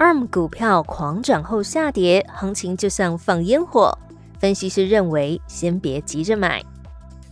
ARM 股票狂涨后下跌，行情就像放烟火。分析师认为，先别急着买。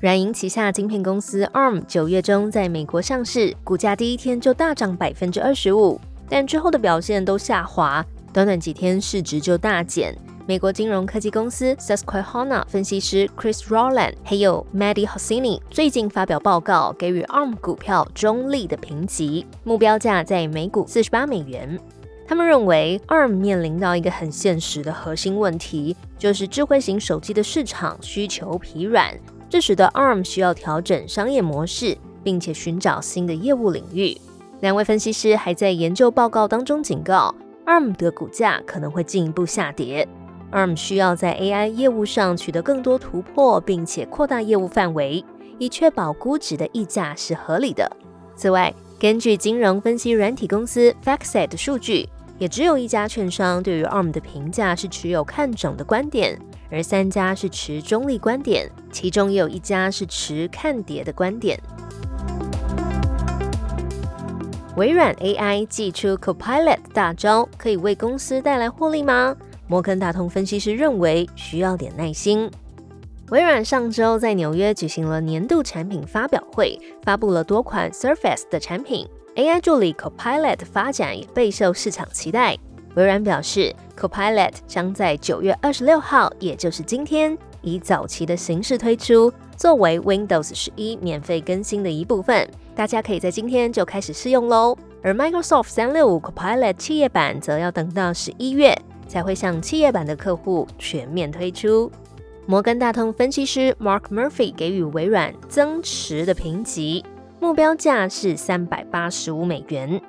软银旗下晶片公司 ARM 九月中在美国上市，股价第一天就大涨百分之二十五，但之后的表现都下滑，短短几天市值就大减。美国金融科技公司 Susquehanna 分析师 Chris Rowland 还有 Maddie Hosini 最近发表报告，给予 ARM 股票中立的评级，目标价在每股四十八美元。他们认为 ARM 面临到一个很现实的核心问题，就是智慧型手机的市场需求疲软，这使得 ARM 需要调整商业模式，并且寻找新的业务领域。两位分析师还在研究报告当中警告，ARM 的股价可能会进一步下跌。ARM 需要在 AI 业务上取得更多突破，并且扩大业务范围，以确保估值的溢价是合理的。此外，根据金融分析软体公司 FactSet 的数据，也只有一家券商对于 ARM 的评价是持有看涨的观点，而三家是持中立观点，其中也有一家是持看跌的观点。微软 AI 祭出 Copilot 大招，可以为公司带来获利吗？摩根大通分析师认为需要点耐心。微软上周在纽约举行了年度产品发表会，发布了多款 Surface 的产品。AI 助理 Copilot 的发展也备受市场期待。微软表示，Copilot 将在九月二十六号，也就是今天，以早期的形式推出，作为 Windows 十一免费更新的一部分。大家可以在今天就开始试用喽。而 Microsoft 三六五 Copilot 企业版则要等到十一月。才会向企业版的客户全面推出。摩根大通分析师 Mark Murphy 给予微软增持的评级，目标价是三百八十五美元。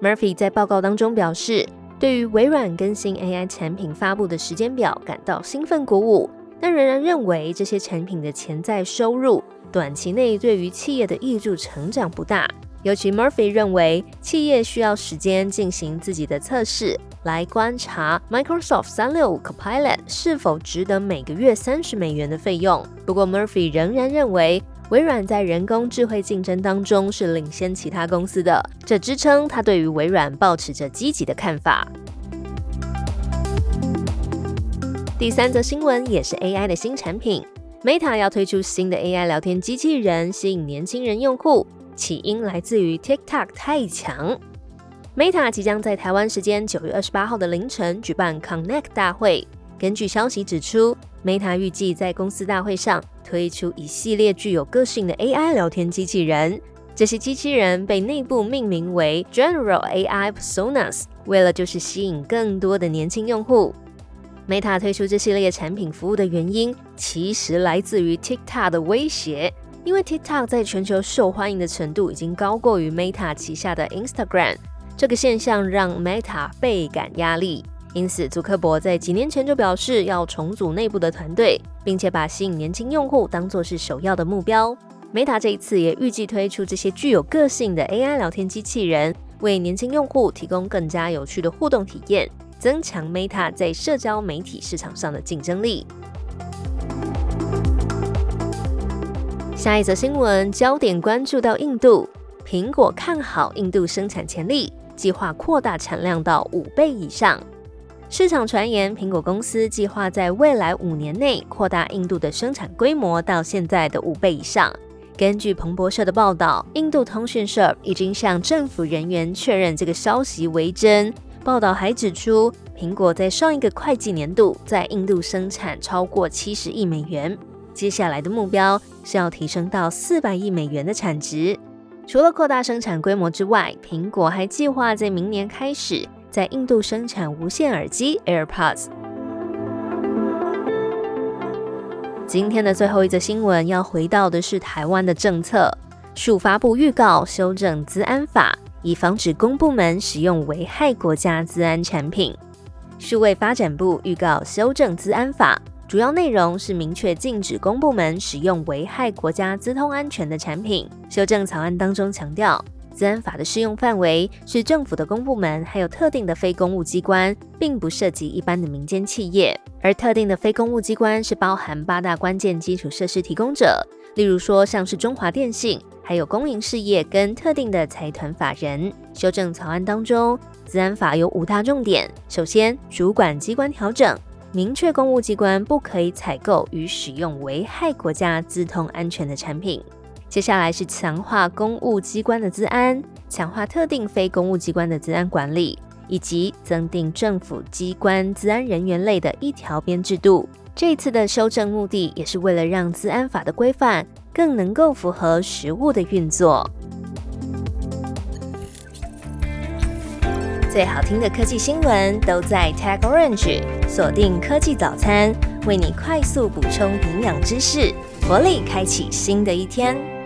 Murphy 在报告当中表示，对于微软更新 AI 产品发布的时间表感到兴奋鼓舞，但仍然认为这些产品的潜在收入短期内对于企业的益助成长不大。尤其 Murphy 认为，企业需要时间进行自己的测试。来观察 Microsoft 三六五 Copilot 是否值得每个月三十美元的费用。不过 Murphy 仍然认为，微软在人工智慧竞争当中是领先其他公司的，这支撑他对于微软保持着积极的看法。第三则新闻也是 AI 的新产品，Meta 要推出新的 AI 聊天机器人，吸引年轻人用户，起因来自于 TikTok 太强。Meta 即将在台湾时间九月二十八号的凌晨举办 Connect 大会。根据消息指出，Meta 预计在公司大会上推出一系列具有个性的 AI 聊天机器人。这些机器人被内部命名为 General AI Personas，为了就是吸引更多的年轻用户。Meta 推出这系列产品服务的原因，其实来自于 TikTok 的威胁，因为 TikTok 在全球受欢迎的程度已经高过于 Meta 旗下的 Instagram。这个现象让 Meta 倍感压力，因此祖克伯在几年前就表示要重组内部的团队，并且把吸引年轻用户当作是首要的目标。Meta 这一次也预计推出这些具有个性的 AI 聊天机器人，为年轻用户提供更加有趣的互动体验，增强 Meta 在社交媒体市场上的竞争力。下一则新闻焦点关注到印度，苹果看好印度生产潜力。计划扩大产量到五倍以上。市场传言，苹果公司计划在未来五年内扩大印度的生产规模到现在的五倍以上。根据彭博社的报道，印度通讯社已经向政府人员确认这个消息为真。报道还指出，苹果在上一个会计年度在印度生产超过七十亿美元，接下来的目标是要提升到四百亿美元的产值。除了扩大生产规模之外，苹果还计划在明年开始在印度生产无线耳机 AirPods。今天的最后一则新闻要回到的是台湾的政策，署发布预告修正资安法，以以防止公部门使用危害国家资安产品。数位发展部预告修正资安法，主要内容是明确禁止公部门使用危害国家资通安全的产品。修正草案当中强调，自安法的适用范围是政府的公部门，还有特定的非公务机关，并不涉及一般的民间企业。而特定的非公务机关是包含八大关键基础设施提供者，例如说像是中华电信，还有公营事业跟特定的财团法人。修正草案当中。自安法有五大重点，首先，主管机关调整，明确公务机关不可以采购与使用危害国家资通安全的产品。接下来是强化公务机关的资安，强化特定非公务机关的资安管理，以及增订政府机关资安人员类的一条边制度。这次的修正目的，也是为了让资安法的规范更能够符合实务的运作。最好听的科技新闻都在 Tag Orange，锁定科技早餐，为你快速补充营养知识，活力开启新的一天。